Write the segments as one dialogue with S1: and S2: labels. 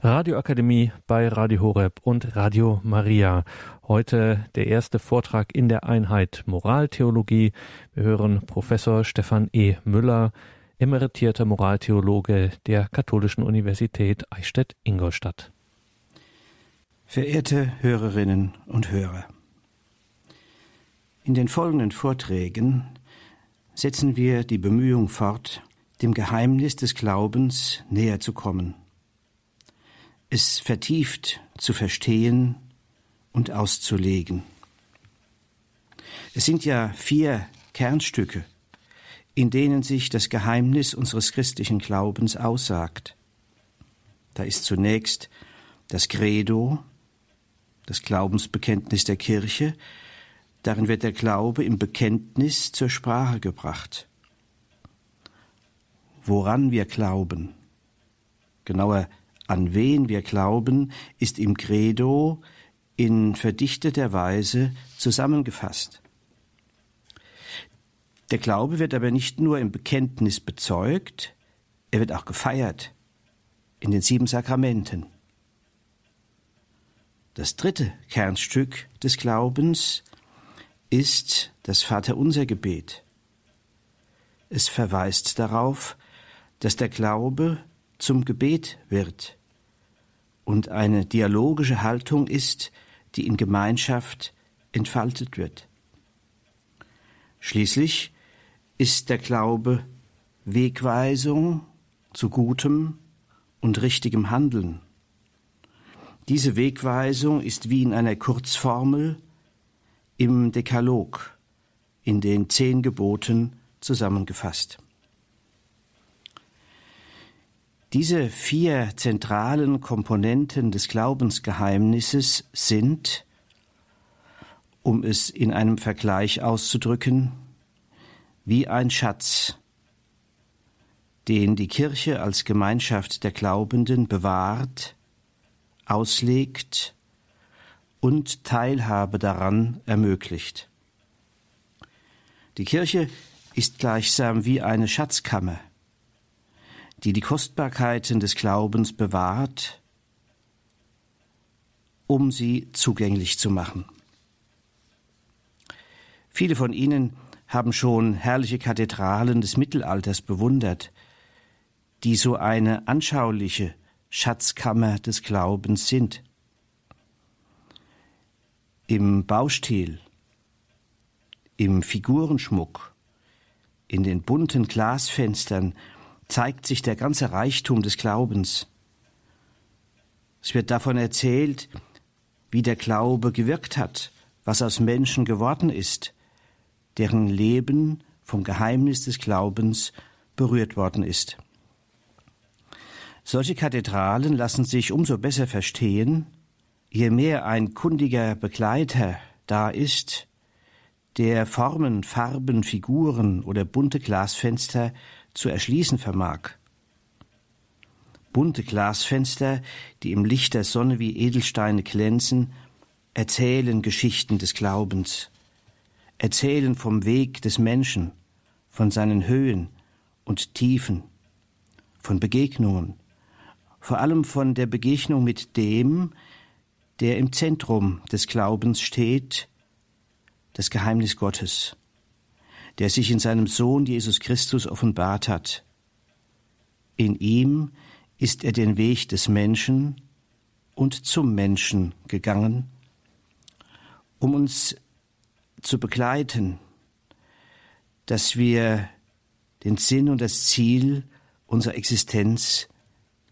S1: Radioakademie bei Radio Horeb und Radio Maria. Heute der erste Vortrag in der Einheit Moraltheologie. Wir hören Professor Stefan E. Müller, emeritierter Moraltheologe der Katholischen Universität Eichstätt-Ingolstadt.
S2: Verehrte Hörerinnen und Hörer, in den folgenden Vorträgen setzen wir die Bemühung fort, dem Geheimnis des Glaubens näher zu kommen es vertieft zu verstehen und auszulegen. Es sind ja vier Kernstücke, in denen sich das Geheimnis unseres christlichen Glaubens aussagt. Da ist zunächst das Credo, das Glaubensbekenntnis der Kirche, darin wird der Glaube im Bekenntnis zur Sprache gebracht. Woran wir glauben, genauer an wen wir glauben, ist im Credo in verdichteter Weise zusammengefasst. Der Glaube wird aber nicht nur im Bekenntnis bezeugt, er wird auch gefeiert in den sieben Sakramenten. Das dritte Kernstück des Glaubens ist das Vaterunser Gebet. Es verweist darauf, dass der Glaube zum Gebet wird und eine dialogische Haltung ist, die in Gemeinschaft entfaltet wird. Schließlich ist der Glaube Wegweisung zu gutem und richtigem Handeln. Diese Wegweisung ist wie in einer Kurzformel im Dekalog, in den zehn Geboten zusammengefasst. Diese vier zentralen Komponenten des Glaubensgeheimnisses sind, um es in einem Vergleich auszudrücken, wie ein Schatz, den die Kirche als Gemeinschaft der Glaubenden bewahrt, auslegt und Teilhabe daran ermöglicht. Die Kirche ist gleichsam wie eine Schatzkammer, die die Kostbarkeiten des Glaubens bewahrt, um sie zugänglich zu machen. Viele von Ihnen haben schon herrliche Kathedralen des Mittelalters bewundert, die so eine anschauliche Schatzkammer des Glaubens sind. Im Baustil, im Figurenschmuck, in den bunten Glasfenstern zeigt sich der ganze Reichtum des Glaubens. Es wird davon erzählt, wie der Glaube gewirkt hat, was aus Menschen geworden ist, deren Leben vom Geheimnis des Glaubens berührt worden ist. Solche Kathedralen lassen sich umso besser verstehen, je mehr ein kundiger Begleiter da ist, der Formen, Farben, Figuren oder bunte Glasfenster zu erschließen vermag. Bunte Glasfenster, die im Licht der Sonne wie Edelsteine glänzen, erzählen Geschichten des Glaubens, erzählen vom Weg des Menschen, von seinen Höhen und Tiefen, von Begegnungen, vor allem von der Begegnung mit dem, der im Zentrum des Glaubens steht, das Geheimnis Gottes der sich in seinem Sohn Jesus Christus offenbart hat. In ihm ist er den Weg des Menschen und zum Menschen gegangen, um uns zu begleiten, dass wir den Sinn und das Ziel unserer Existenz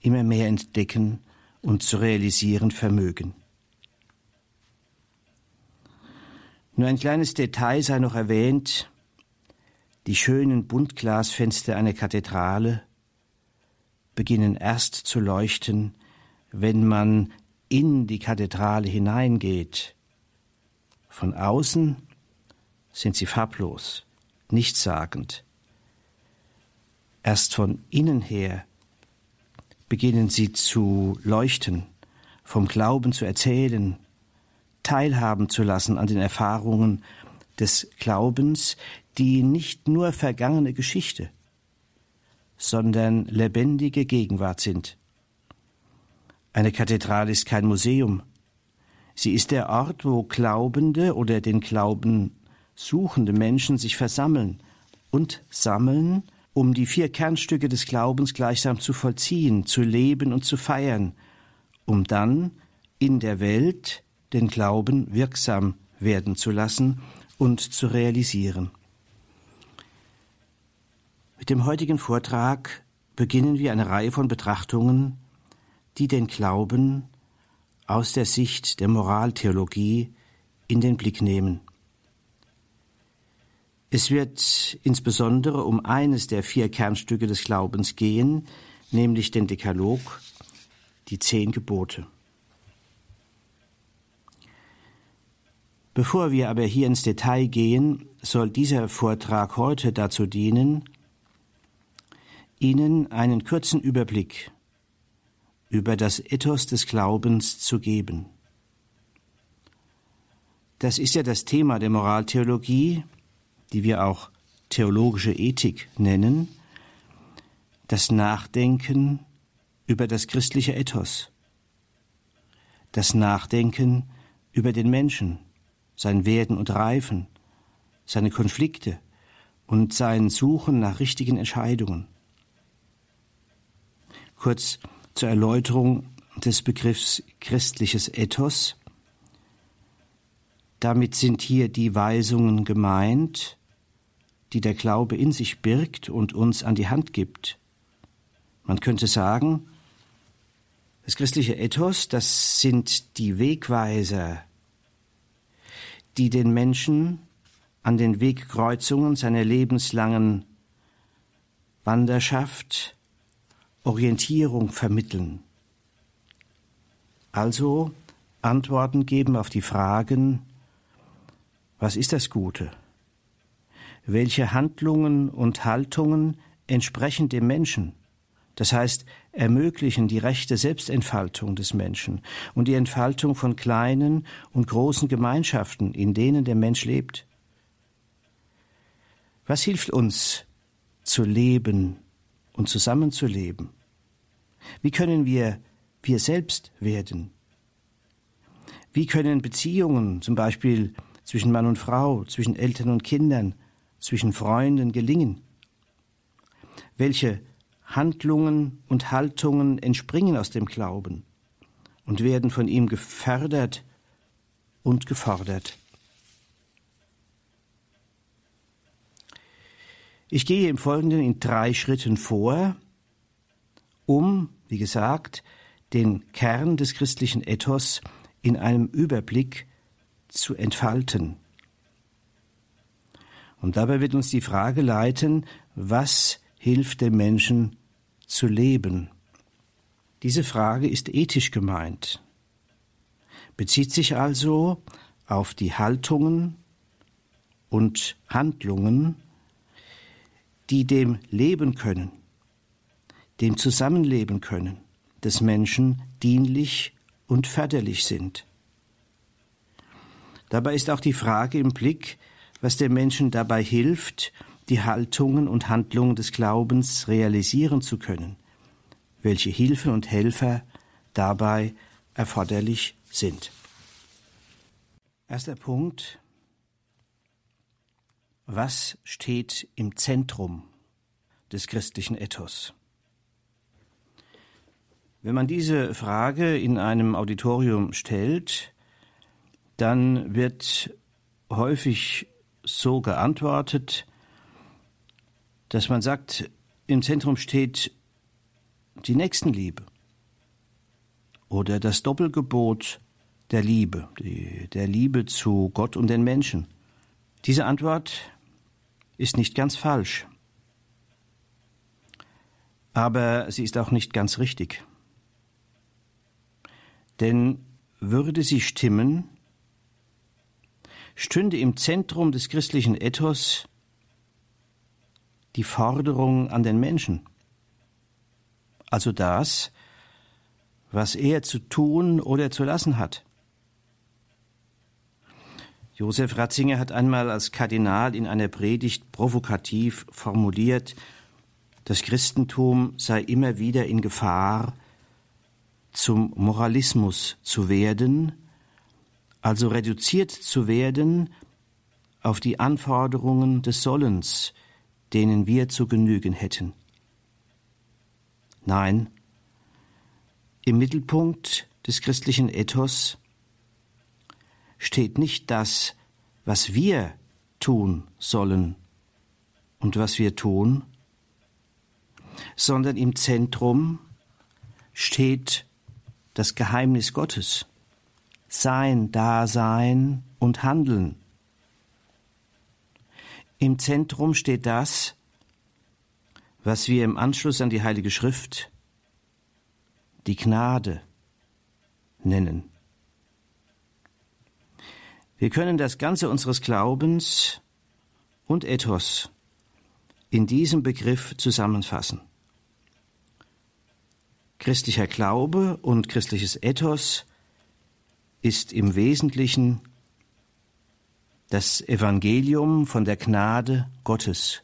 S2: immer mehr entdecken und zu realisieren vermögen. Nur ein kleines Detail sei noch erwähnt, die schönen Buntglasfenster einer Kathedrale beginnen erst zu leuchten, wenn man in die Kathedrale hineingeht. Von außen sind sie farblos, nichtssagend. Erst von innen her beginnen sie zu leuchten, vom Glauben zu erzählen, teilhaben zu lassen an den Erfahrungen des Glaubens, die nicht nur vergangene Geschichte, sondern lebendige Gegenwart sind. Eine Kathedrale ist kein Museum. Sie ist der Ort, wo Glaubende oder den Glauben suchende Menschen sich versammeln und sammeln, um die vier Kernstücke des Glaubens gleichsam zu vollziehen, zu leben und zu feiern, um dann in der Welt den Glauben wirksam werden zu lassen und zu realisieren. Mit dem heutigen Vortrag beginnen wir eine Reihe von Betrachtungen, die den Glauben aus der Sicht der Moraltheologie in den Blick nehmen. Es wird insbesondere um eines der vier Kernstücke des Glaubens gehen, nämlich den Dekalog, die zehn Gebote. Bevor wir aber hier ins Detail gehen, soll dieser Vortrag heute dazu dienen, Ihnen einen kurzen Überblick über das Ethos des Glaubens zu geben. Das ist ja das Thema der Moraltheologie, die wir auch theologische Ethik nennen, das Nachdenken über das christliche Ethos, das Nachdenken über den Menschen, sein Werden und Reifen, seine Konflikte und sein Suchen nach richtigen Entscheidungen. Kurz zur Erläuterung des Begriffs christliches Ethos. Damit sind hier die Weisungen gemeint, die der Glaube in sich birgt und uns an die Hand gibt. Man könnte sagen, das christliche Ethos, das sind die Wegweiser, die den Menschen an den Wegkreuzungen seiner lebenslangen Wanderschaft Orientierung vermitteln. Also Antworten geben auf die Fragen, was ist das Gute? Welche Handlungen und Haltungen entsprechen dem Menschen? Das heißt, ermöglichen die rechte Selbstentfaltung des Menschen und die Entfaltung von kleinen und großen Gemeinschaften, in denen der Mensch lebt. Was hilft uns zu leben und zusammenzuleben? Wie können wir wir selbst werden? Wie können Beziehungen, zum Beispiel zwischen Mann und Frau, zwischen Eltern und Kindern, zwischen Freunden gelingen? Welche Handlungen und Haltungen entspringen aus dem Glauben und werden von ihm gefördert und gefordert? Ich gehe im Folgenden in drei Schritten vor, um wie gesagt, den Kern des christlichen Ethos in einem Überblick zu entfalten. Und dabei wird uns die Frage leiten, was hilft dem Menschen zu leben? Diese Frage ist ethisch gemeint, bezieht sich also auf die Haltungen und Handlungen, die dem leben können, dem Zusammenleben können des Menschen dienlich und förderlich sind. Dabei ist auch die Frage im Blick, was dem Menschen dabei hilft, die Haltungen und Handlungen des Glaubens realisieren zu können, welche Hilfen und Helfer dabei erforderlich sind. Erster Punkt. Was steht im Zentrum des christlichen Ethos? Wenn man diese Frage in einem Auditorium stellt, dann wird häufig so geantwortet, dass man sagt, im Zentrum steht die Nächstenliebe oder das Doppelgebot der Liebe, die, der Liebe zu Gott und den Menschen. Diese Antwort ist nicht ganz falsch, aber sie ist auch nicht ganz richtig. Denn würde sie stimmen, stünde im Zentrum des christlichen Ethos die Forderung an den Menschen, also das, was er zu tun oder zu lassen hat. Josef Ratzinger hat einmal als Kardinal in einer Predigt provokativ formuliert, das Christentum sei immer wieder in Gefahr, zum Moralismus zu werden, also reduziert zu werden auf die Anforderungen des Sollens, denen wir zu genügen hätten. Nein, im Mittelpunkt des christlichen Ethos steht nicht das, was wir tun sollen und was wir tun, sondern im Zentrum steht das Geheimnis Gottes, sein Dasein und Handeln. Im Zentrum steht das, was wir im Anschluss an die Heilige Schrift die Gnade nennen. Wir können das Ganze unseres Glaubens und Ethos in diesem Begriff zusammenfassen. Christlicher Glaube und christliches Ethos ist im Wesentlichen das Evangelium von der Gnade Gottes,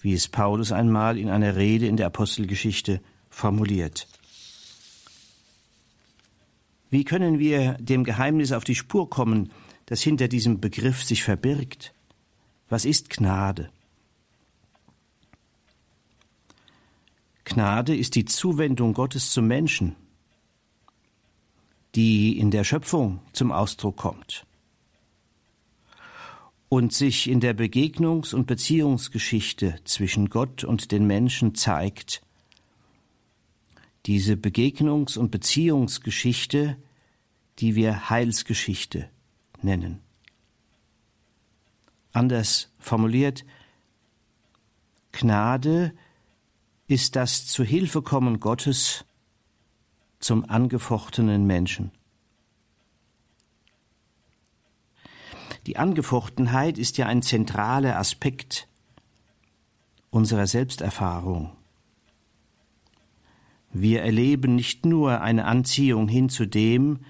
S2: wie es Paulus einmal in einer Rede in der Apostelgeschichte formuliert. Wie können wir dem Geheimnis auf die Spur kommen, das hinter diesem Begriff sich verbirgt? Was ist Gnade? Gnade ist die Zuwendung Gottes zum Menschen, die in der Schöpfung zum Ausdruck kommt und sich in der Begegnungs- und Beziehungsgeschichte zwischen Gott und den Menschen zeigt. Diese Begegnungs- und Beziehungsgeschichte, die wir Heilsgeschichte nennen. Anders formuliert, Gnade ist das Zuhilfekommen Gottes zum angefochtenen Menschen. Die Angefochtenheit ist ja ein zentraler Aspekt unserer Selbsterfahrung. Wir erleben nicht nur eine Anziehung hin zu dem,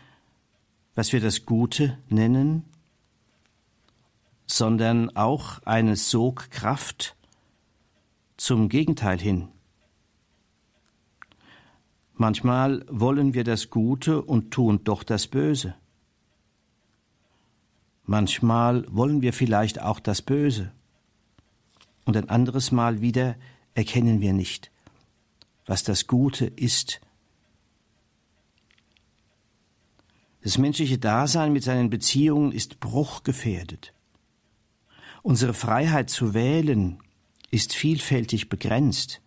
S2: was wir das Gute nennen, sondern auch eine Sogkraft zum Gegenteil hin. Manchmal wollen wir das Gute und tun doch das Böse. Manchmal wollen wir vielleicht auch das Böse. Und ein anderes Mal wieder erkennen wir nicht, was das Gute ist. Das menschliche Dasein mit seinen Beziehungen ist bruchgefährdet. Unsere Freiheit zu wählen ist vielfältig begrenzt.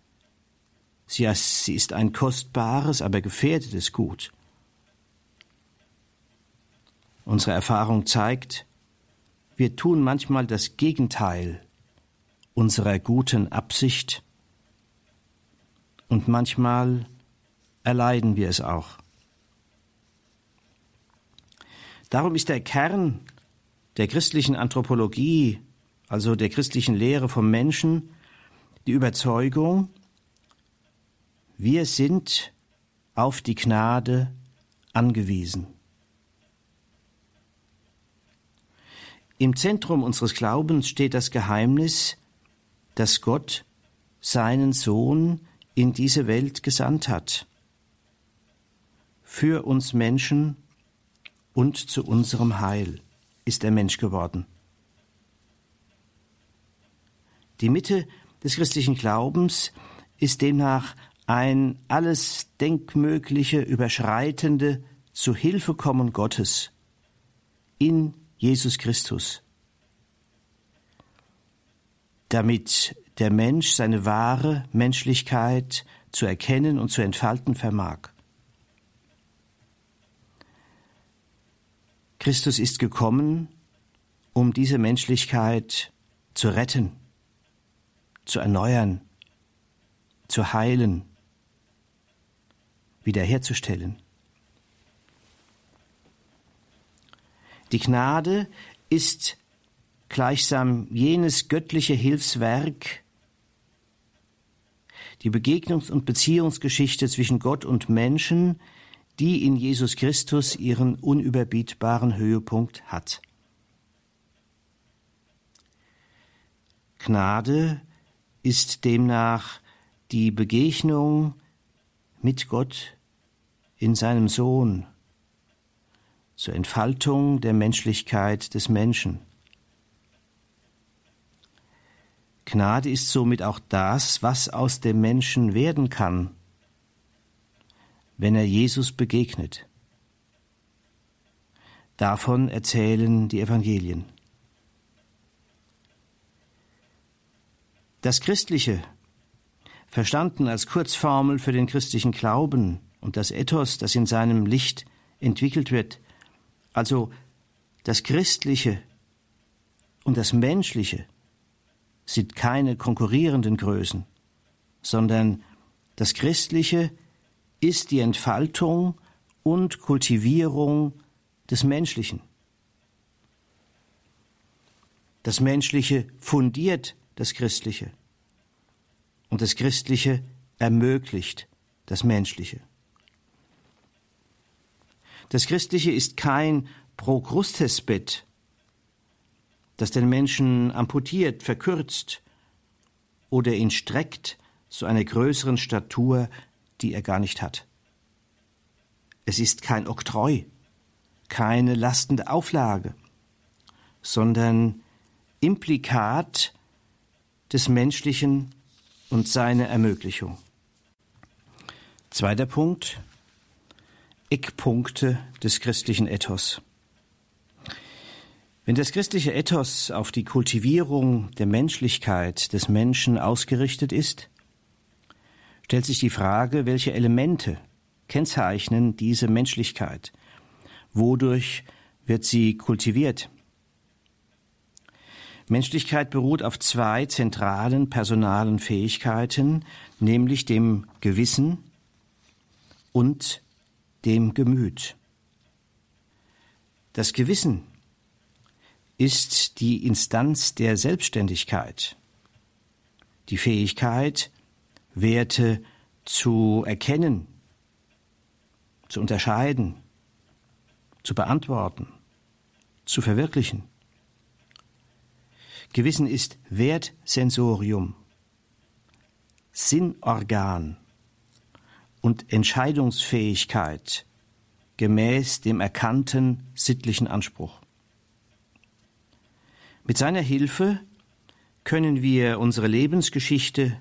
S2: Sie ist ein kostbares, aber gefährdetes Gut. Unsere Erfahrung zeigt, wir tun manchmal das Gegenteil unserer guten Absicht und manchmal erleiden wir es auch. Darum ist der Kern der christlichen Anthropologie, also der christlichen Lehre vom Menschen, die Überzeugung, wir sind auf die Gnade angewiesen. Im Zentrum unseres Glaubens steht das Geheimnis, dass Gott seinen Sohn in diese Welt gesandt hat, für uns Menschen und zu unserem Heil ist er Mensch geworden. Die Mitte des christlichen Glaubens ist demnach ein alles Denkmögliche überschreitende Zuhilfekommen Gottes in Jesus Christus, damit der Mensch seine wahre Menschlichkeit zu erkennen und zu entfalten vermag. Christus ist gekommen, um diese Menschlichkeit zu retten, zu erneuern, zu heilen wiederherzustellen. Die Gnade ist gleichsam jenes göttliche Hilfswerk, die Begegnungs- und Beziehungsgeschichte zwischen Gott und Menschen, die in Jesus Christus ihren unüberbietbaren Höhepunkt hat. Gnade ist demnach die Begegnung mit Gott in seinem Sohn zur Entfaltung der Menschlichkeit des Menschen. Gnade ist somit auch das, was aus dem Menschen werden kann, wenn er Jesus begegnet. Davon erzählen die Evangelien. Das Christliche, verstanden als Kurzformel für den christlichen Glauben und das Ethos, das in seinem Licht entwickelt wird, also das Christliche und das Menschliche, sind keine konkurrierenden Größen, sondern das Christliche ist die Entfaltung und Kultivierung des Menschlichen. Das Menschliche fundiert das Christliche und das Christliche ermöglicht das Menschliche. Das Christliche ist kein Prokrustesbett, das den Menschen amputiert, verkürzt oder ihn streckt zu einer größeren Statur, die er gar nicht hat. Es ist kein Oktroi, keine lastende Auflage, sondern Implikat des Menschlichen und seine Ermöglichung. Zweiter Punkt Eckpunkte des christlichen Ethos. Wenn das christliche Ethos auf die Kultivierung der Menschlichkeit des Menschen ausgerichtet ist, stellt sich die Frage, welche Elemente kennzeichnen diese Menschlichkeit? Wodurch wird sie kultiviert? Menschlichkeit beruht auf zwei zentralen personalen Fähigkeiten, nämlich dem Gewissen und dem Gemüt. Das Gewissen ist die Instanz der Selbstständigkeit, die Fähigkeit, Werte zu erkennen, zu unterscheiden, zu beantworten, zu verwirklichen. Gewissen ist Wertsensorium, Sinnorgan und Entscheidungsfähigkeit gemäß dem erkannten sittlichen Anspruch. Mit seiner Hilfe können wir unsere Lebensgeschichte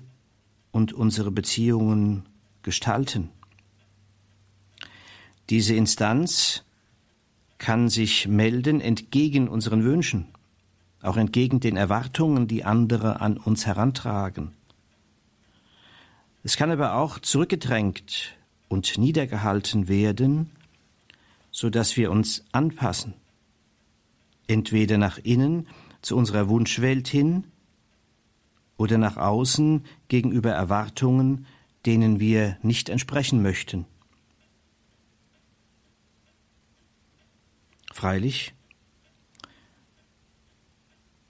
S2: und unsere Beziehungen gestalten. Diese Instanz kann sich melden entgegen unseren Wünschen, auch entgegen den Erwartungen, die andere an uns herantragen. Es kann aber auch zurückgedrängt und niedergehalten werden, so dass wir uns anpassen, entweder nach innen zu unserer Wunschwelt hin oder nach außen gegenüber Erwartungen, denen wir nicht entsprechen möchten. Freilich,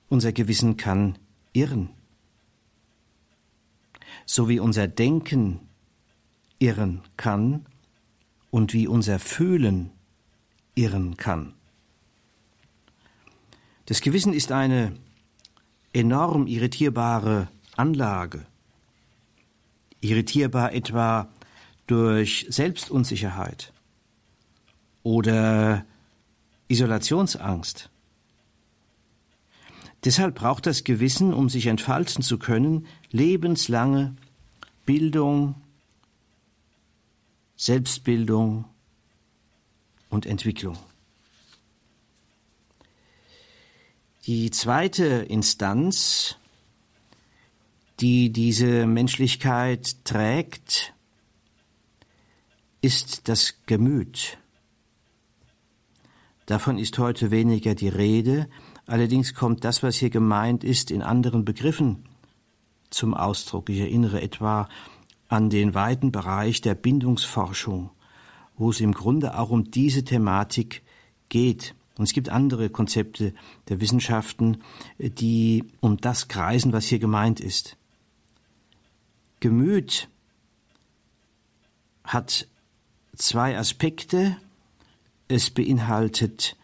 S2: unser Gewissen kann irren, so wie unser Denken irren kann und wie unser Fühlen irren kann. Das Gewissen ist eine enorm irritierbare Anlage. Irritierbar etwa durch Selbstunsicherheit oder Isolationsangst. Deshalb braucht das Gewissen, um sich entfalten zu können, lebenslange Bildung, Selbstbildung und Entwicklung. Die zweite Instanz, die diese Menschlichkeit trägt, ist das Gemüt. Davon ist heute weniger die Rede, allerdings kommt das, was hier gemeint ist, in anderen Begriffen zum Ausdruck. Ich erinnere etwa an den weiten Bereich der Bindungsforschung, wo es im Grunde auch um diese Thematik geht. Und es gibt andere Konzepte der Wissenschaften, die um das kreisen, was hier gemeint ist. Gemüt hat zwei Aspekte. Es beinhaltet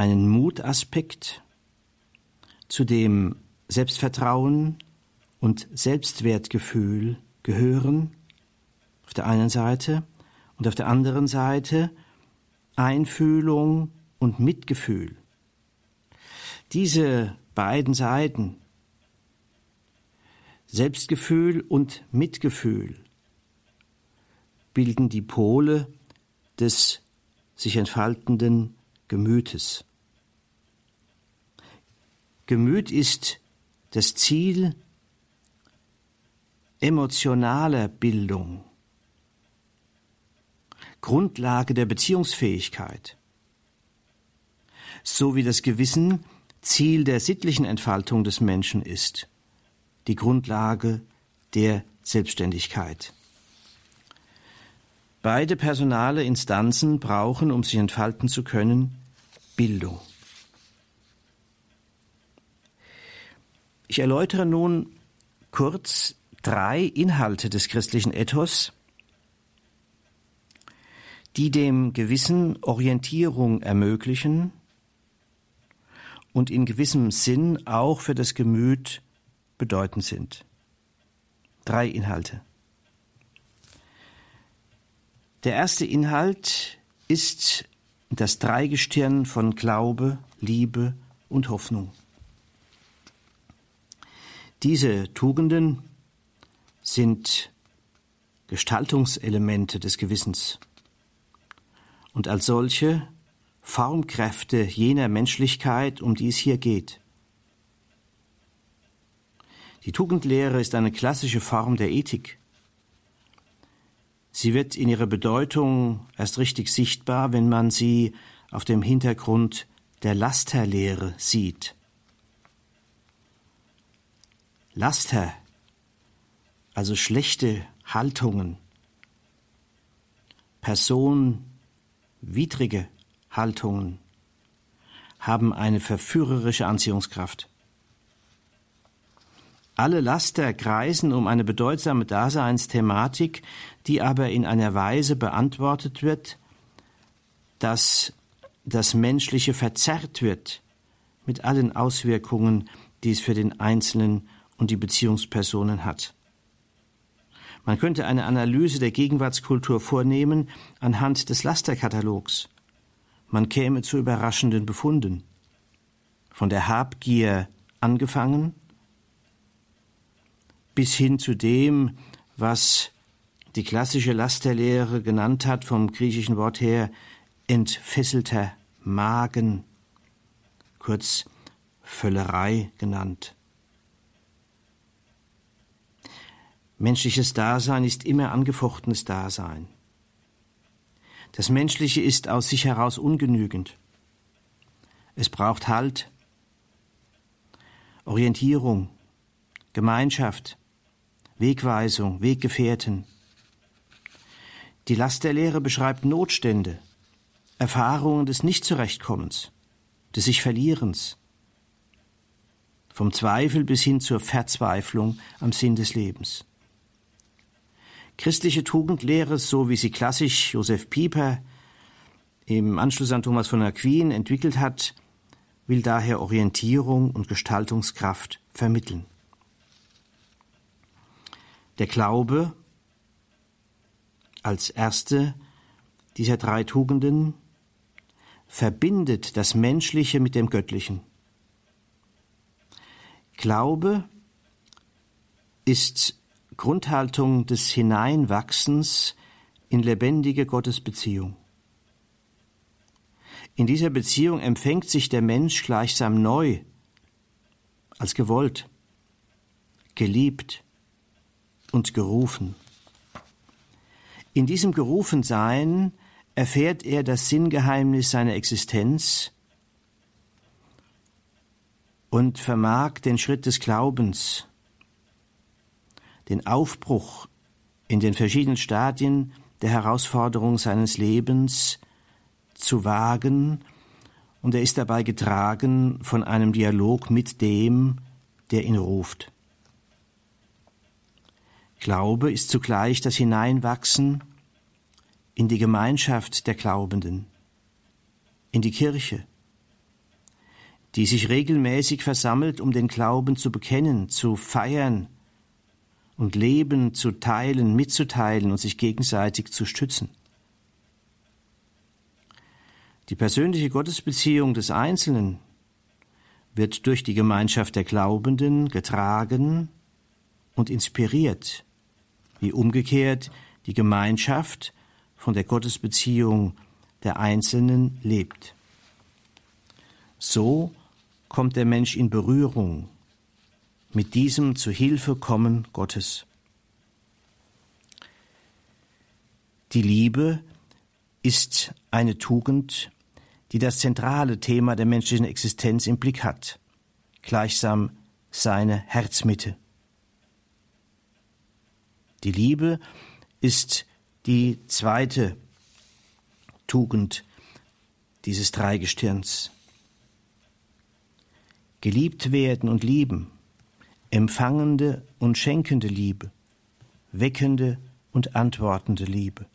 S2: einen Mutaspekt, zu dem Selbstvertrauen und Selbstwertgefühl gehören auf der einen Seite und auf der anderen Seite Einfühlung und Mitgefühl. Diese beiden Seiten, Selbstgefühl und Mitgefühl, bilden die Pole des sich entfaltenden Gemütes. Gemüt ist das Ziel emotionaler Bildung, Grundlage der Beziehungsfähigkeit, so wie das Gewissen Ziel der sittlichen Entfaltung des Menschen ist, die Grundlage der Selbstständigkeit. Beide personale Instanzen brauchen, um sich entfalten zu können, Bildung. Ich erläutere nun kurz drei Inhalte des christlichen Ethos, die dem Gewissen Orientierung ermöglichen und in gewissem Sinn auch für das Gemüt bedeutend sind. Drei Inhalte. Der erste Inhalt ist das Dreigestirn von Glaube, Liebe und Hoffnung. Diese Tugenden sind Gestaltungselemente des Gewissens und als solche Formkräfte jener Menschlichkeit, um die es hier geht. Die Tugendlehre ist eine klassische Form der Ethik. Sie wird in ihrer Bedeutung erst richtig sichtbar, wenn man sie auf dem Hintergrund der Lasterlehre sieht. Laster, also schlechte Haltungen, personwidrige Haltungen, haben eine verführerische Anziehungskraft. Alle Laster kreisen um eine bedeutsame Daseinsthematik, die aber in einer Weise beantwortet wird, dass das Menschliche verzerrt wird mit allen Auswirkungen, die es für den Einzelnen und die Beziehungspersonen hat. Man könnte eine Analyse der Gegenwartskultur vornehmen anhand des Lasterkatalogs. Man käme zu überraschenden Befunden. Von der Habgier angefangen bis hin zu dem, was die klassische Lasterlehre genannt hat, vom griechischen Wort her entfesselter Magen, kurz Völlerei genannt. Menschliches Dasein ist immer angefochtenes Dasein. Das Menschliche ist aus sich heraus ungenügend. Es braucht Halt, Orientierung, Gemeinschaft, Wegweisung, Weggefährten. Die Last der Lehre beschreibt Notstände, Erfahrungen des Nichtzurechtkommens, des sich Verlierens, vom Zweifel bis hin zur Verzweiflung am Sinn des Lebens. Christliche Tugendlehre, so wie sie klassisch Josef Pieper im Anschluss an Thomas von Aquin entwickelt hat, will daher Orientierung und Gestaltungskraft vermitteln. Der Glaube als erste dieser drei Tugenden verbindet das Menschliche mit dem Göttlichen. Glaube ist Grundhaltung des Hineinwachsens in lebendige Gottesbeziehung. In dieser Beziehung empfängt sich der Mensch gleichsam neu, als gewollt, geliebt und gerufen. In diesem Gerufensein erfährt er das Sinngeheimnis seiner Existenz und vermag den Schritt des Glaubens den Aufbruch in den verschiedenen Stadien der Herausforderung seines Lebens zu wagen, und er ist dabei getragen von einem Dialog mit dem, der ihn ruft. Glaube ist zugleich das Hineinwachsen in die Gemeinschaft der Glaubenden, in die Kirche, die sich regelmäßig versammelt, um den Glauben zu bekennen, zu feiern, und Leben zu teilen, mitzuteilen und sich gegenseitig zu stützen. Die persönliche Gottesbeziehung des Einzelnen wird durch die Gemeinschaft der Glaubenden getragen und inspiriert, wie umgekehrt die Gemeinschaft von der Gottesbeziehung der Einzelnen lebt. So kommt der Mensch in Berührung mit diesem zu Hilfe kommen Gottes. Die Liebe ist eine Tugend, die das zentrale Thema der menschlichen Existenz im Blick hat, gleichsam seine Herzmitte. Die Liebe ist die zweite Tugend dieses Dreigestirns. Geliebt werden und lieben, empfangende und schenkende Liebe, weckende und antwortende Liebe.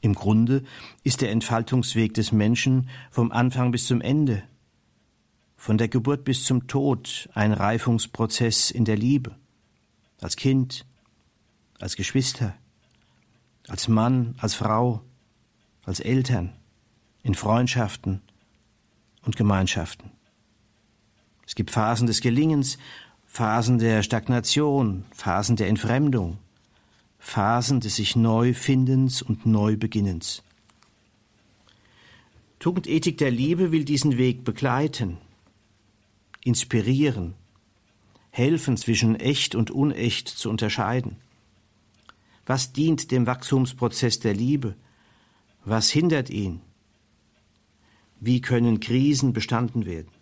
S2: Im Grunde ist der Entfaltungsweg des Menschen vom Anfang bis zum Ende, von der Geburt bis zum Tod ein Reifungsprozess in der Liebe, als Kind, als Geschwister, als Mann, als Frau, als Eltern, in Freundschaften und Gemeinschaften. Es gibt Phasen des Gelingens, Phasen der Stagnation, Phasen der Entfremdung, Phasen des sich Neufindens und Neubeginnens. Tugendethik der Liebe will diesen Weg begleiten, inspirieren, helfen zwischen echt und unecht zu unterscheiden. Was dient dem Wachstumsprozess der Liebe? Was hindert ihn? Wie können Krisen bestanden werden?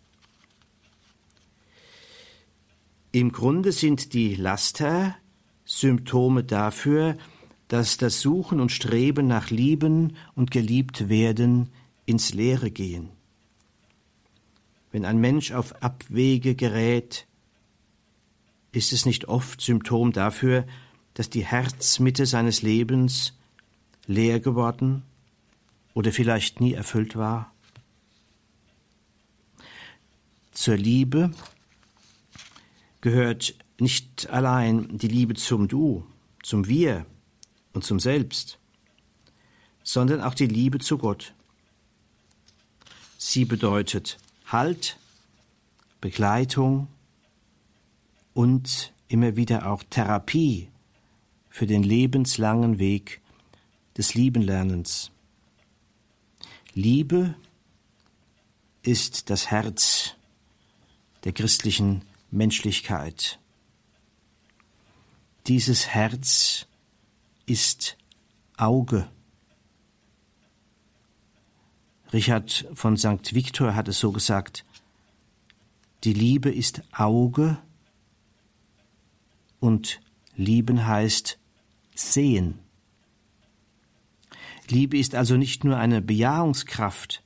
S2: Im Grunde sind die Laster Symptome dafür, dass das Suchen und Streben nach Lieben und geliebt werden ins Leere gehen. Wenn ein Mensch auf Abwege gerät, ist es nicht oft Symptom dafür, dass die Herzmitte seines Lebens leer geworden oder vielleicht nie erfüllt war? Zur Liebe gehört nicht allein die Liebe zum Du, zum Wir und zum Selbst, sondern auch die Liebe zu Gott. Sie bedeutet Halt, Begleitung und immer wieder auch Therapie für den lebenslangen Weg des Liebenlernens. Liebe ist das Herz der christlichen Menschlichkeit. Dieses Herz ist Auge. Richard von St. Victor hat es so gesagt, die Liebe ist Auge und lieben heißt sehen. Liebe ist also nicht nur eine Bejahungskraft,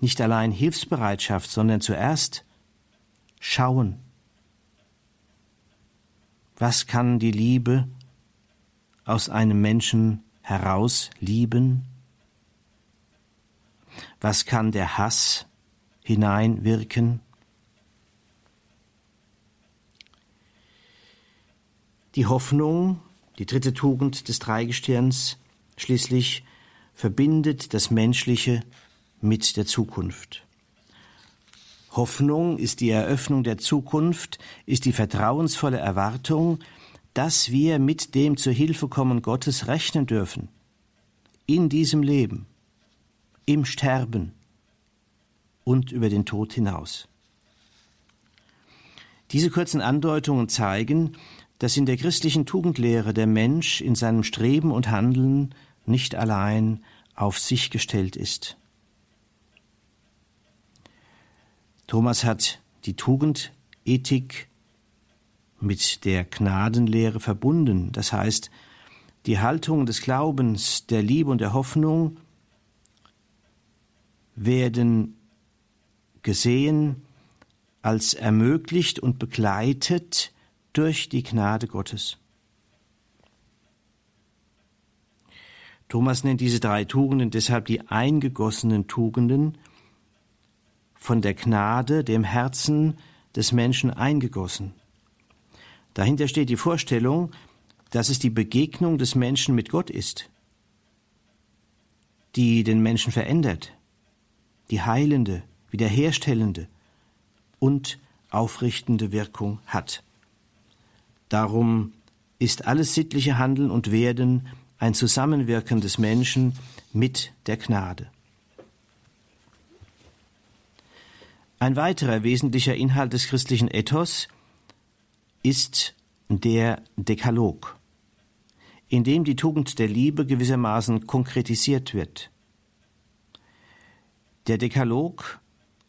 S2: nicht allein Hilfsbereitschaft, sondern zuerst schauen. Was kann die Liebe aus einem Menschen heraus lieben? Was kann der Hass hineinwirken? Die Hoffnung, die dritte Tugend des Dreigestirns, schließlich verbindet das Menschliche mit der Zukunft. Hoffnung ist die Eröffnung der Zukunft, ist die vertrauensvolle Erwartung, dass wir mit dem zu Hilfe kommen Gottes rechnen dürfen. In diesem Leben, im Sterben und über den Tod hinaus. Diese kurzen Andeutungen zeigen, dass in der christlichen Tugendlehre der Mensch in seinem Streben und Handeln nicht allein auf sich gestellt ist. Thomas hat die Tugendethik mit der Gnadenlehre verbunden. Das heißt, die Haltung des Glaubens, der Liebe und der Hoffnung werden gesehen als ermöglicht und begleitet durch die Gnade Gottes. Thomas nennt diese drei Tugenden deshalb die eingegossenen Tugenden, von der Gnade dem Herzen des Menschen eingegossen. Dahinter steht die Vorstellung, dass es die Begegnung des Menschen mit Gott ist, die den Menschen verändert, die heilende, wiederherstellende und aufrichtende Wirkung hat. Darum ist alles sittliche Handeln und Werden ein Zusammenwirken des Menschen mit der Gnade. Ein weiterer wesentlicher Inhalt des christlichen Ethos ist der Dekalog, in dem die Tugend der Liebe gewissermaßen konkretisiert wird. Der Dekalog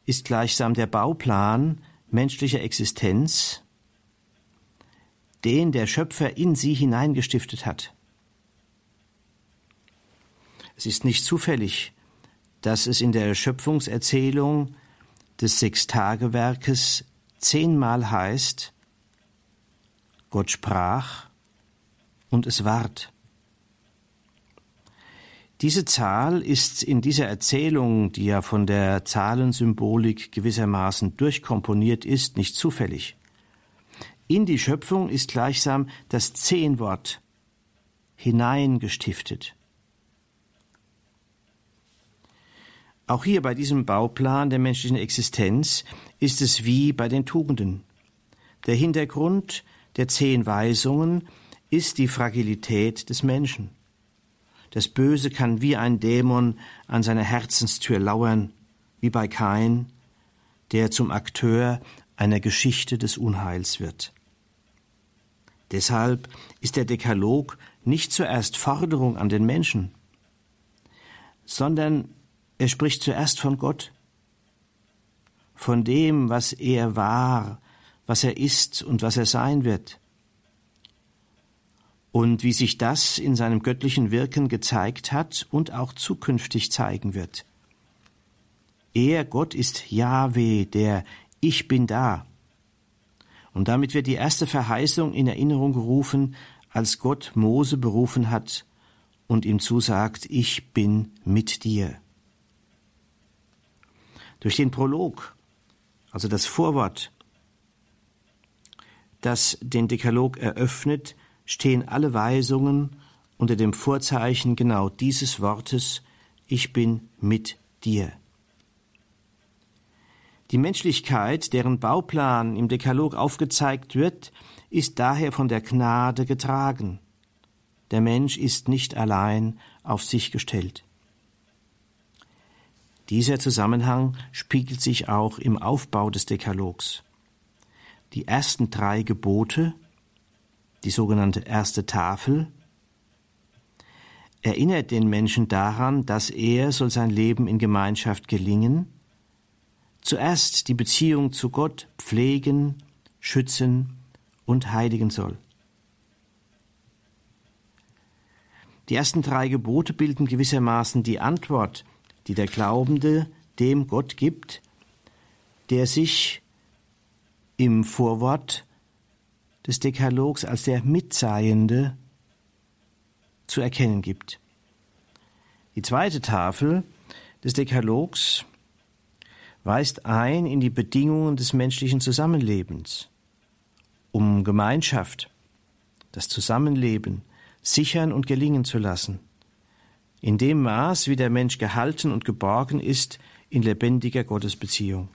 S2: ist gleichsam der Bauplan menschlicher Existenz, den der Schöpfer in sie hineingestiftet hat. Es ist nicht zufällig, dass es in der Schöpfungserzählung des Sechstagewerkes zehnmal heißt, Gott sprach und es ward. Diese Zahl ist in dieser Erzählung, die ja von der Zahlensymbolik gewissermaßen durchkomponiert ist, nicht zufällig. In die Schöpfung ist gleichsam das Zehnwort hineingestiftet. Auch hier bei diesem Bauplan der menschlichen Existenz ist es wie bei den Tugenden. Der Hintergrund der zehn Weisungen ist die Fragilität des Menschen. Das Böse kann wie ein Dämon an seiner Herzenstür lauern, wie bei Kain, der zum Akteur einer Geschichte des Unheils wird. Deshalb ist der Dekalog nicht zuerst Forderung an den Menschen, sondern er spricht zuerst von Gott, von dem, was er war, was er ist und was er sein wird und wie sich das in seinem göttlichen Wirken gezeigt hat und auch zukünftig zeigen wird. Er, Gott, ist Jahwe, der Ich bin da. Und damit wird die erste Verheißung in Erinnerung gerufen, als Gott Mose berufen hat und ihm zusagt, ich bin mit dir. Durch den Prolog, also das Vorwort, das den Dekalog eröffnet, stehen alle Weisungen unter dem Vorzeichen genau dieses Wortes Ich bin mit dir. Die Menschlichkeit, deren Bauplan im Dekalog aufgezeigt wird, ist daher von der Gnade getragen. Der Mensch ist nicht allein auf sich gestellt. Dieser Zusammenhang spiegelt sich auch im Aufbau des Dekalogs. Die ersten drei Gebote die sogenannte erste Tafel, erinnert den Menschen daran, dass er, soll sein Leben in Gemeinschaft gelingen, zuerst die Beziehung zu Gott pflegen, schützen und heiligen soll. Die ersten drei Gebote bilden gewissermaßen die Antwort, die der Glaubende dem Gott gibt, der sich im Vorwort des Dekalogs als der Mitseiende zu erkennen gibt. Die zweite Tafel des Dekalogs weist ein in die Bedingungen des menschlichen Zusammenlebens, um Gemeinschaft, das Zusammenleben sichern und gelingen zu lassen, in dem Maß, wie der Mensch gehalten und geborgen ist in lebendiger Gottesbeziehung.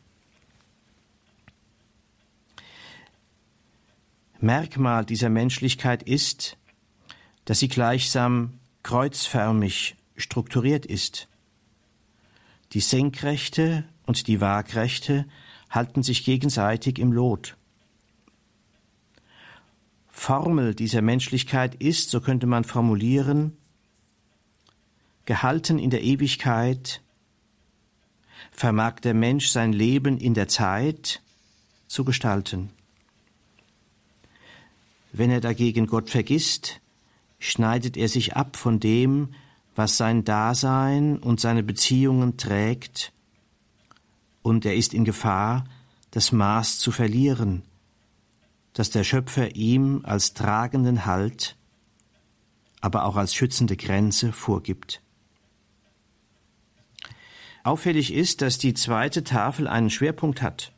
S2: Merkmal dieser Menschlichkeit ist, dass sie gleichsam kreuzförmig strukturiert ist. Die Senkrechte und die Waagrechte halten sich gegenseitig im Lot. Formel dieser Menschlichkeit ist, so könnte man formulieren, gehalten in der Ewigkeit, vermag der Mensch sein Leben in der Zeit zu gestalten. Wenn er dagegen Gott vergisst, schneidet er sich ab von dem, was sein Dasein und seine Beziehungen trägt, und er ist in Gefahr, das Maß zu verlieren, das der Schöpfer ihm als tragenden Halt, aber auch als schützende Grenze vorgibt. Auffällig ist, dass die zweite Tafel einen Schwerpunkt hat.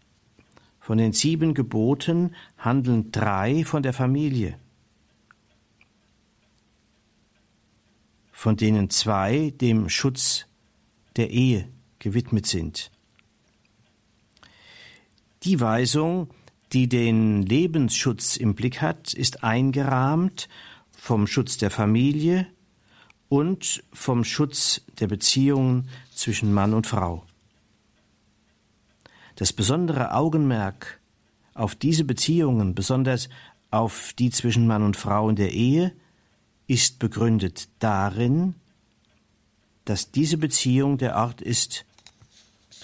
S2: Von den sieben Geboten handeln drei von der Familie, von denen zwei dem Schutz der Ehe gewidmet sind. Die Weisung, die den Lebensschutz im Blick hat, ist eingerahmt vom Schutz der Familie und vom Schutz der Beziehungen zwischen Mann und Frau. Das besondere Augenmerk auf diese Beziehungen, besonders auf die zwischen Mann und Frau in der Ehe, ist begründet darin, dass diese Beziehung der Ort ist,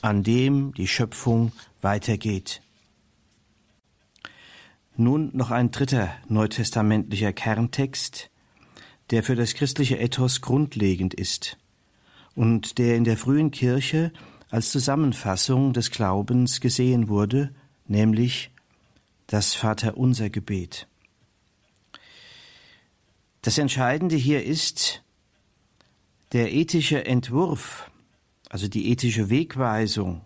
S2: an dem die Schöpfung weitergeht. Nun noch ein dritter neutestamentlicher Kerntext, der für das christliche Ethos grundlegend ist und der in der frühen Kirche als Zusammenfassung des Glaubens gesehen wurde, nämlich das Vaterunser Gebet. Das Entscheidende hier ist der ethische Entwurf, also die ethische Wegweisung,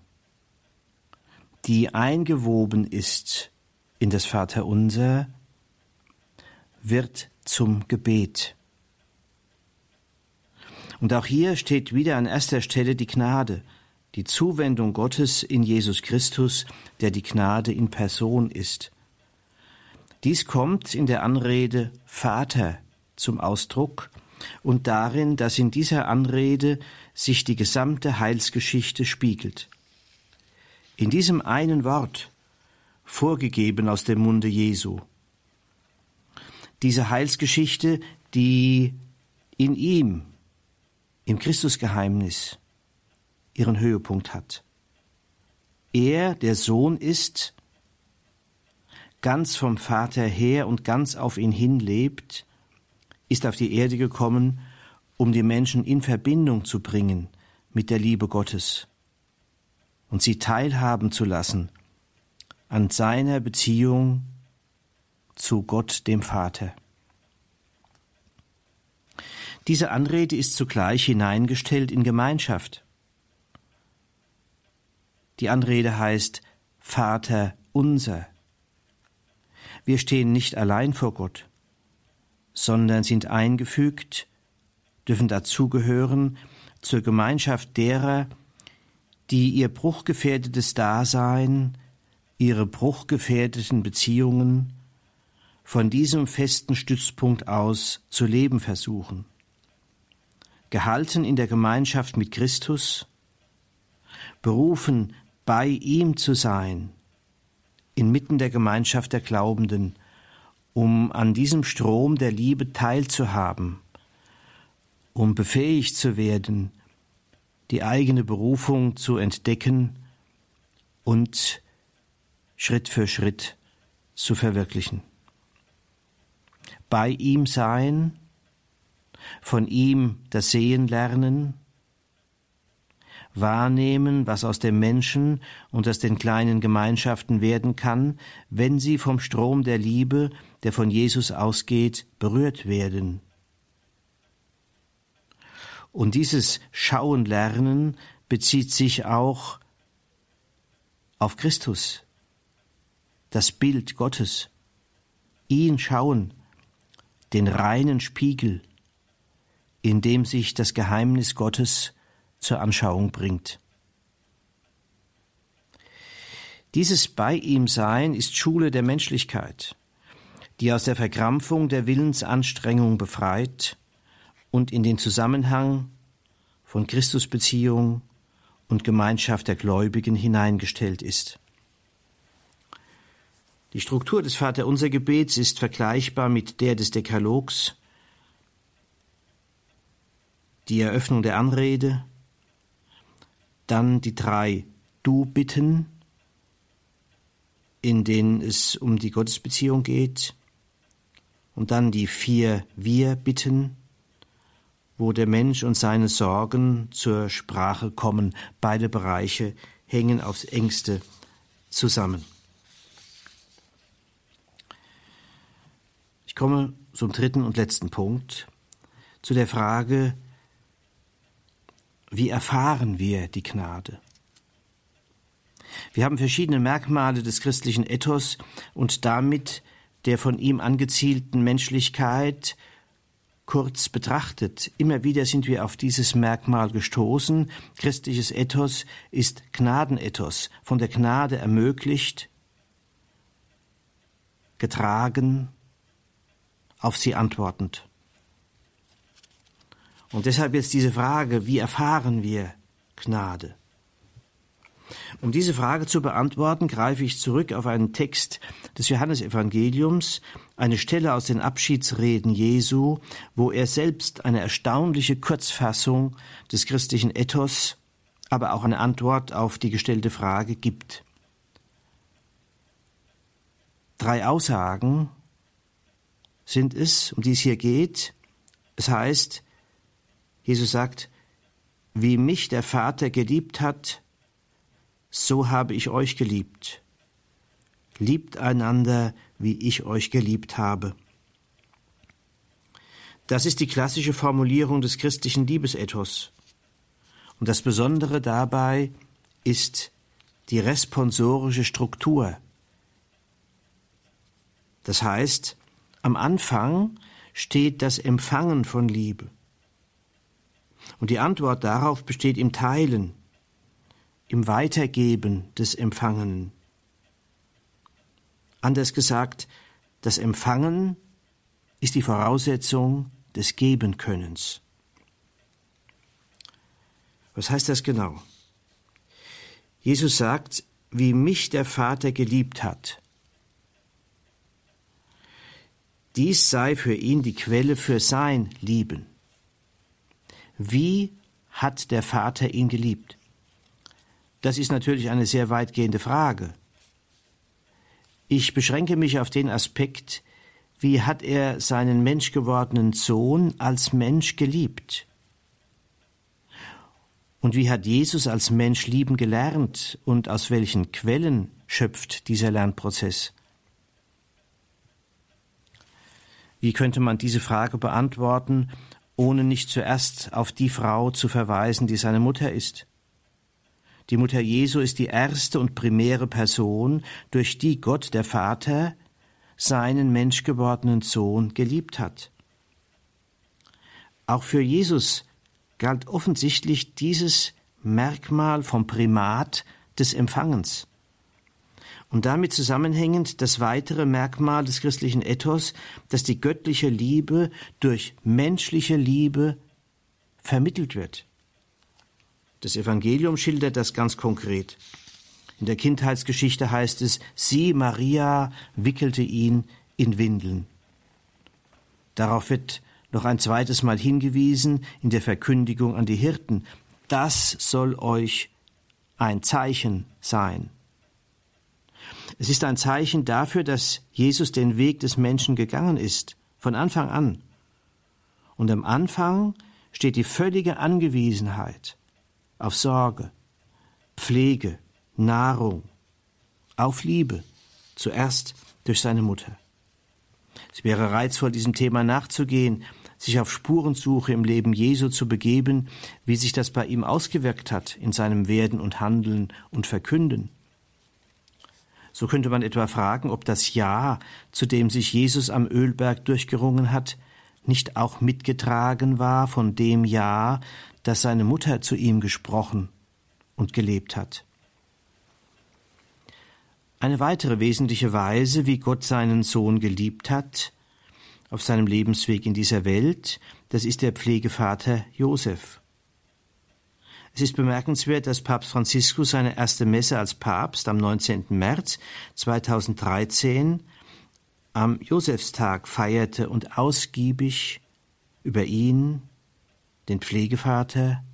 S2: die eingewoben ist in das Vaterunser, wird zum Gebet. Und auch hier steht wieder an erster Stelle die Gnade, die Zuwendung Gottes in Jesus Christus, der die Gnade in Person ist. Dies kommt in der Anrede Vater zum Ausdruck und darin, dass in dieser Anrede sich die gesamte Heilsgeschichte spiegelt. In diesem einen Wort, vorgegeben aus dem Munde Jesu. Diese Heilsgeschichte, die in ihm, im Christusgeheimnis, ihren Höhepunkt hat. Er, der Sohn ist, ganz vom Vater her und ganz auf ihn hin lebt, ist auf die Erde gekommen, um die Menschen in Verbindung zu bringen mit der Liebe Gottes und sie teilhaben zu lassen an seiner Beziehung zu Gott dem Vater. Diese Anrede ist zugleich hineingestellt in Gemeinschaft. Die Anrede heißt Vater unser. Wir stehen nicht allein vor Gott, sondern sind eingefügt, dürfen dazugehören zur Gemeinschaft derer, die ihr bruchgefährdetes Dasein, ihre bruchgefährdeten Beziehungen von diesem festen Stützpunkt aus zu leben versuchen. Gehalten in der Gemeinschaft mit Christus, berufen bei ihm zu sein, inmitten der Gemeinschaft der Glaubenden, um an diesem Strom der Liebe teilzuhaben, um befähigt zu werden, die eigene Berufung zu entdecken und Schritt für Schritt zu verwirklichen. Bei ihm sein, von ihm das Sehen lernen, wahrnehmen, was aus dem Menschen und aus den kleinen Gemeinschaften werden kann, wenn sie vom Strom der Liebe, der von Jesus ausgeht, berührt werden. Und dieses Schauen lernen bezieht sich auch auf Christus, das Bild Gottes, ihn schauen, den reinen Spiegel, in dem sich das Geheimnis Gottes zur Anschauung bringt. Dieses Bei ihm Sein ist Schule der Menschlichkeit, die aus der Verkrampfung der Willensanstrengung befreit und in den Zusammenhang von Christusbeziehung und Gemeinschaft der Gläubigen hineingestellt ist. Die Struktur des Vaterunser Gebets ist vergleichbar mit der des Dekalogs. Die Eröffnung der Anrede, dann die drei Du-Bitten, in denen es um die Gottesbeziehung geht. Und dann die vier Wir-Bitten, wo der Mensch und seine Sorgen zur Sprache kommen. Beide Bereiche hängen aufs engste zusammen. Ich komme zum dritten und letzten Punkt, zu der Frage, wie erfahren wir die Gnade? Wir haben verschiedene Merkmale des christlichen Ethos und damit der von ihm angezielten Menschlichkeit kurz betrachtet. Immer wieder sind wir auf dieses Merkmal gestoßen. Christliches Ethos ist Gnadenethos, von der Gnade ermöglicht, getragen, auf sie antwortend. Und deshalb jetzt diese Frage, wie erfahren wir Gnade? Um diese Frage zu beantworten, greife ich zurück auf einen Text des Johannesevangeliums, eine Stelle aus den Abschiedsreden Jesu, wo er selbst eine erstaunliche Kurzfassung des christlichen Ethos, aber auch eine Antwort auf die gestellte Frage gibt. Drei Aussagen sind es, um die es hier geht. Es heißt, Jesus sagt, wie mich der Vater geliebt hat, so habe ich euch geliebt. Liebt einander, wie ich euch geliebt habe. Das ist die klassische Formulierung des christlichen Liebesethos. Und das Besondere dabei ist die responsorische Struktur. Das heißt, am Anfang steht das Empfangen von Liebe. Und die Antwort darauf besteht im Teilen, im Weitergeben des Empfangenen. Anders gesagt, das Empfangen ist die Voraussetzung des Gebenkönnens. Was heißt das genau? Jesus sagt, wie mich der Vater geliebt hat. Dies sei für ihn die Quelle für sein Lieben. Wie hat der Vater ihn geliebt? Das ist natürlich eine sehr weitgehende Frage. Ich beschränke mich auf den Aspekt, wie hat er seinen menschgewordenen Sohn als Mensch geliebt? Und wie hat Jesus als Mensch lieben gelernt und aus welchen Quellen schöpft dieser Lernprozess? Wie könnte man diese Frage beantworten, ohne nicht zuerst auf die Frau zu verweisen, die seine Mutter ist? Die Mutter Jesu ist die erste und primäre Person, durch die Gott der Vater seinen menschgewordenen Sohn geliebt hat. Auch für Jesus galt offensichtlich dieses Merkmal vom Primat des Empfangens. Und damit zusammenhängend das weitere Merkmal des christlichen Ethos, dass die göttliche Liebe durch menschliche Liebe vermittelt wird. Das Evangelium schildert das ganz konkret. In der Kindheitsgeschichte heißt es, sie, Maria, wickelte ihn in Windeln. Darauf wird noch ein zweites Mal hingewiesen in der Verkündigung an die Hirten. Das soll euch ein Zeichen sein. Es ist ein Zeichen dafür, dass Jesus den Weg des Menschen gegangen ist, von Anfang an. Und am Anfang steht die völlige Angewiesenheit auf Sorge, Pflege, Nahrung, auf Liebe, zuerst durch seine Mutter. Es wäre reizvoll, diesem Thema nachzugehen, sich auf Spurensuche im Leben Jesu zu begeben, wie sich das bei ihm ausgewirkt hat in seinem Werden und Handeln und Verkünden. So könnte man etwa fragen, ob das Ja, zu dem sich Jesus am Ölberg durchgerungen hat, nicht auch mitgetragen war von dem Ja, dass seine Mutter zu ihm gesprochen und gelebt hat. Eine weitere wesentliche Weise, wie Gott seinen Sohn geliebt hat, auf seinem Lebensweg in dieser Welt, das ist der Pflegevater Josef. Es ist bemerkenswert, dass Papst Franziskus seine erste Messe als Papst am 19. März 2013 am Josefstag feierte und ausgiebig über ihn den Pflegevater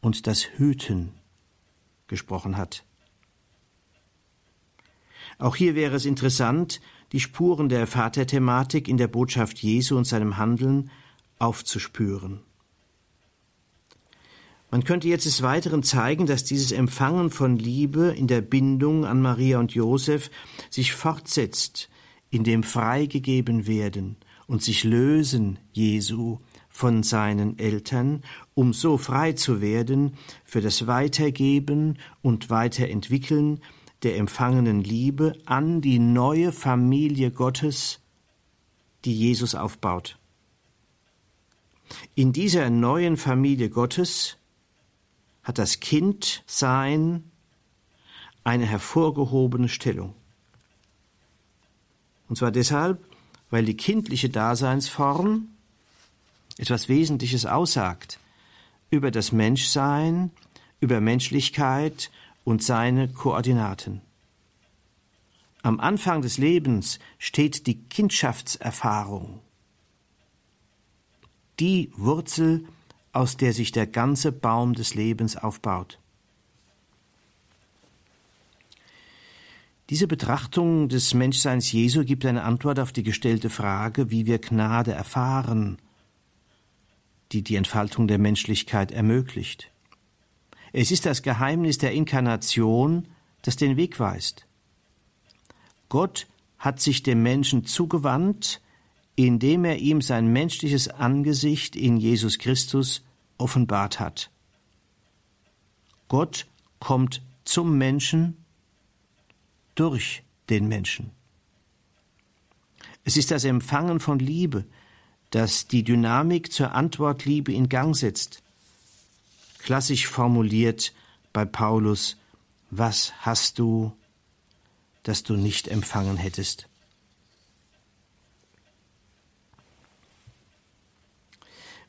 S2: und das Hüten gesprochen hat. Auch hier wäre es interessant, die Spuren der Vaterthematik in der Botschaft Jesu und seinem Handeln aufzuspüren. Man könnte jetzt des Weiteren zeigen, dass dieses Empfangen von Liebe in der Bindung an Maria und Josef sich fortsetzt, in dem freigegeben werden und sich lösen Jesu von seinen Eltern, um so frei zu werden für das Weitergeben und Weiterentwickeln der empfangenen Liebe an die neue Familie Gottes, die Jesus aufbaut. In dieser neuen Familie Gottes hat das Kindsein eine hervorgehobene Stellung. Und zwar deshalb, weil die kindliche Daseinsform etwas Wesentliches aussagt über das Menschsein, über Menschlichkeit und seine Koordinaten. Am Anfang des Lebens steht die Kindschaftserfahrung, die Wurzel, aus der sich der ganze Baum des Lebens aufbaut. Diese Betrachtung des Menschseins Jesu gibt eine Antwort auf die gestellte Frage, wie wir Gnade erfahren, die die Entfaltung der Menschlichkeit ermöglicht. Es ist das Geheimnis der Inkarnation, das den Weg weist. Gott hat sich dem Menschen zugewandt, indem er ihm sein menschliches Angesicht in Jesus Christus offenbart hat. Gott kommt zum Menschen durch den Menschen. Es ist das Empfangen von Liebe, das die Dynamik zur Antwortliebe in Gang setzt. Klassisch formuliert bei Paulus, was hast du, das du nicht empfangen hättest?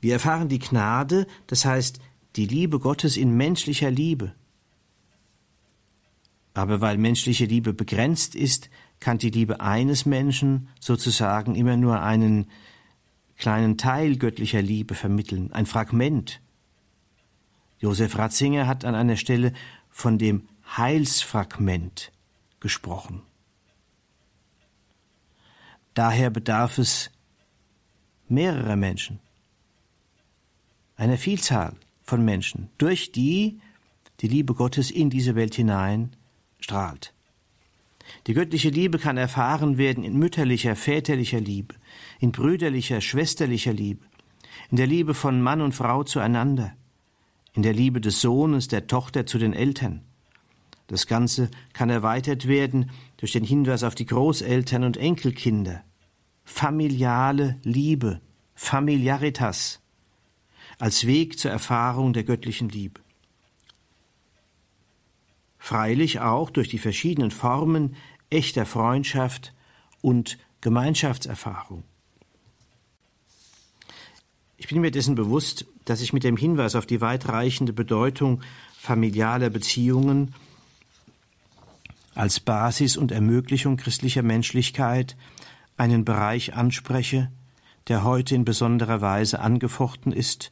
S2: Wir erfahren die Gnade, das heißt die Liebe Gottes in menschlicher Liebe. Aber weil menschliche Liebe begrenzt ist, kann die Liebe eines Menschen sozusagen immer nur einen kleinen Teil göttlicher Liebe vermitteln, ein Fragment. Josef Ratzinger hat an einer Stelle von dem Heilsfragment gesprochen. Daher bedarf es mehrerer Menschen, einer Vielzahl von Menschen, durch die die Liebe Gottes in diese Welt hinein strahlt. Die göttliche Liebe kann erfahren werden in mütterlicher, väterlicher Liebe, in brüderlicher, schwesterlicher Liebe, in der Liebe von Mann und Frau zueinander, in der Liebe des Sohnes, der Tochter zu den Eltern. Das Ganze kann erweitert werden durch den Hinweis auf die Großeltern und Enkelkinder. Familiale Liebe, Familiaritas, als Weg zur Erfahrung der göttlichen Liebe freilich auch durch die verschiedenen Formen echter Freundschaft und Gemeinschaftserfahrung. Ich bin mir dessen bewusst, dass ich mit dem Hinweis auf die weitreichende Bedeutung familialer Beziehungen als Basis und Ermöglichung christlicher Menschlichkeit einen Bereich anspreche, der heute in besonderer Weise angefochten ist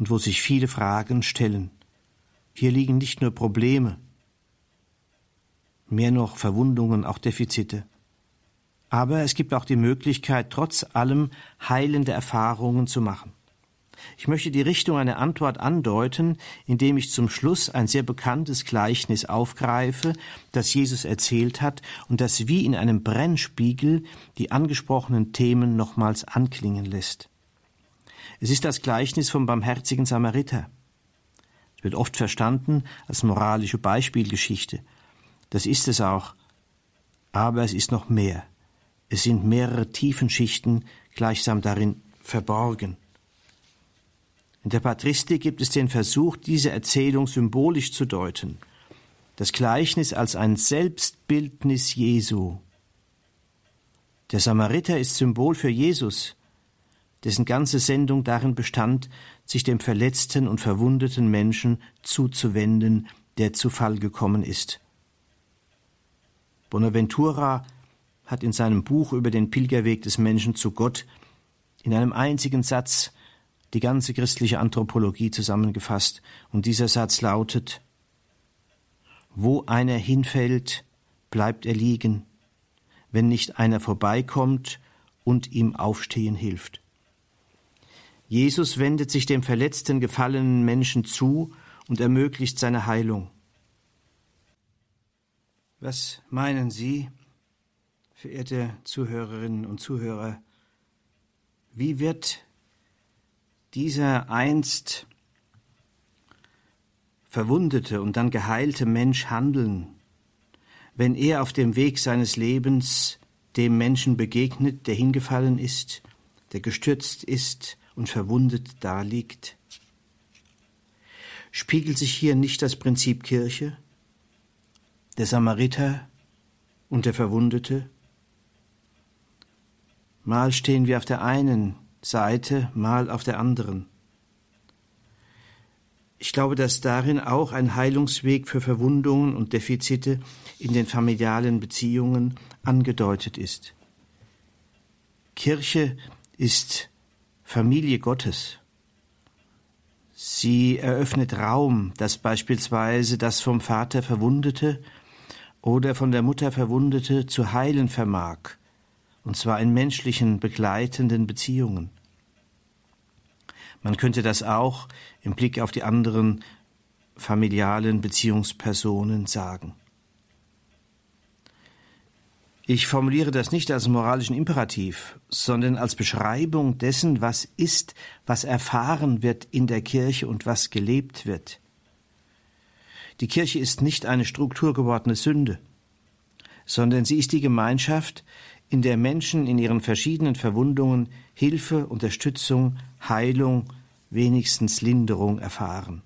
S2: und wo sich viele Fragen stellen. Hier liegen nicht nur Probleme, mehr noch Verwundungen, auch Defizite. Aber es gibt auch die Möglichkeit, trotz allem heilende Erfahrungen zu machen. Ich möchte die Richtung einer Antwort andeuten, indem ich zum Schluss ein sehr bekanntes Gleichnis aufgreife, das Jesus erzählt hat und das wie in einem Brennspiegel die angesprochenen Themen nochmals anklingen lässt. Es ist das Gleichnis vom barmherzigen Samariter. Es wird oft verstanden als moralische Beispielgeschichte das ist es auch. Aber es ist noch mehr. Es sind mehrere Tiefenschichten gleichsam darin verborgen. In der Patristik gibt es den Versuch, diese Erzählung symbolisch zu deuten. Das Gleichnis als ein Selbstbildnis Jesu. Der Samariter ist Symbol für Jesus, dessen ganze Sendung darin bestand, sich dem verletzten und verwundeten Menschen zuzuwenden, der zu Fall gekommen ist. Bonaventura hat in seinem Buch über den Pilgerweg des Menschen zu Gott in einem einzigen Satz die ganze christliche Anthropologie zusammengefasst, und dieser Satz lautet Wo einer hinfällt, bleibt er liegen, wenn nicht einer vorbeikommt und ihm aufstehen hilft. Jesus wendet sich dem verletzten, gefallenen Menschen zu und ermöglicht seine Heilung. Was meinen Sie, verehrte Zuhörerinnen und Zuhörer, wie wird dieser einst verwundete und dann geheilte Mensch handeln, wenn er auf dem Weg seines Lebens dem Menschen begegnet, der hingefallen ist, der gestürzt ist und verwundet daliegt? Spiegelt sich hier nicht das Prinzip Kirche, der Samariter und der Verwundete? Mal stehen wir auf der einen Seite, mal auf der anderen. Ich glaube, dass darin auch ein Heilungsweg für Verwundungen und Defizite in den familialen Beziehungen angedeutet ist. Kirche ist Familie Gottes. Sie eröffnet Raum, dass beispielsweise das vom Vater Verwundete oder von der Mutter Verwundete zu heilen vermag, und zwar in menschlichen begleitenden Beziehungen. Man könnte das auch im Blick auf die anderen familialen Beziehungspersonen sagen. Ich formuliere das nicht als moralischen Imperativ, sondern als Beschreibung dessen, was ist, was erfahren wird in der Kirche und was gelebt wird. Die Kirche ist nicht eine strukturgewordene Sünde, sondern sie ist die Gemeinschaft, in der Menschen in ihren verschiedenen Verwundungen Hilfe, Unterstützung, Heilung, wenigstens Linderung erfahren.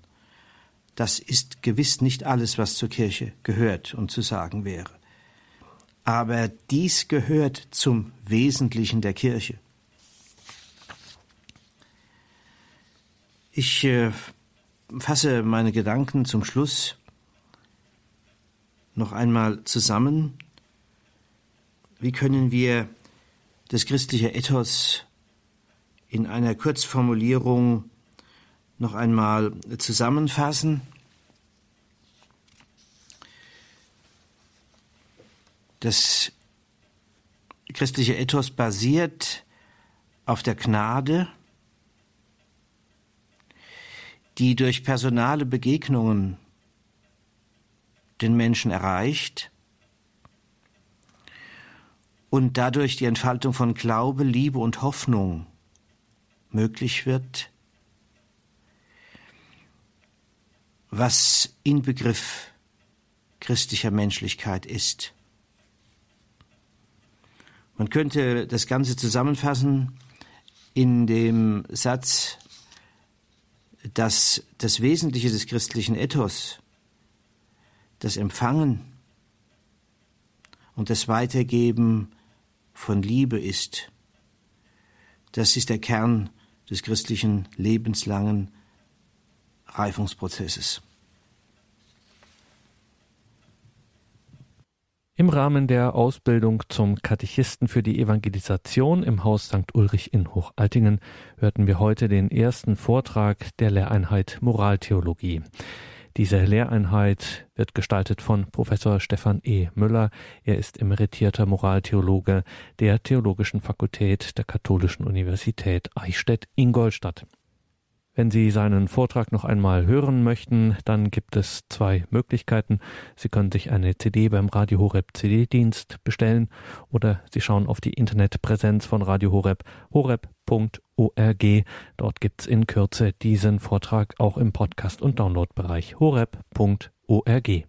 S2: Das ist gewiss nicht alles, was zur Kirche gehört und zu sagen wäre. Aber dies gehört zum Wesentlichen der Kirche. Ich äh, fasse meine Gedanken zum Schluss noch einmal zusammen wie können wir das christliche Ethos in einer Kurzformulierung noch einmal zusammenfassen? Das christliche Ethos basiert auf der Gnade, die durch personale Begegnungen den Menschen erreicht und dadurch die Entfaltung von Glaube, Liebe und Hoffnung möglich wird, was Inbegriff christlicher Menschlichkeit ist. Man könnte das Ganze zusammenfassen in dem Satz, dass das Wesentliche des christlichen Ethos das Empfangen und das Weitergeben von Liebe ist. Das ist der Kern des christlichen lebenslangen Reifungsprozesses.
S1: Im Rahmen der Ausbildung zum Katechisten für die Evangelisation im Haus St. Ulrich in Hochaltingen hörten wir heute den ersten Vortrag der Lehreinheit Moraltheologie. Diese Lehreinheit wird gestaltet von Professor Stefan E. Müller. Er ist emeritierter Moraltheologe der Theologischen Fakultät der Katholischen Universität Eichstätt-Ingolstadt. Wenn Sie seinen Vortrag noch einmal hören möchten, dann gibt es zwei Möglichkeiten. Sie können sich eine CD beim Radio Horeb CD-Dienst bestellen oder Sie schauen auf die Internetpräsenz von Radio Horeb, horeb.org. Dort gibt's in Kürze diesen Vortrag auch im Podcast- und Downloadbereich horeb.org.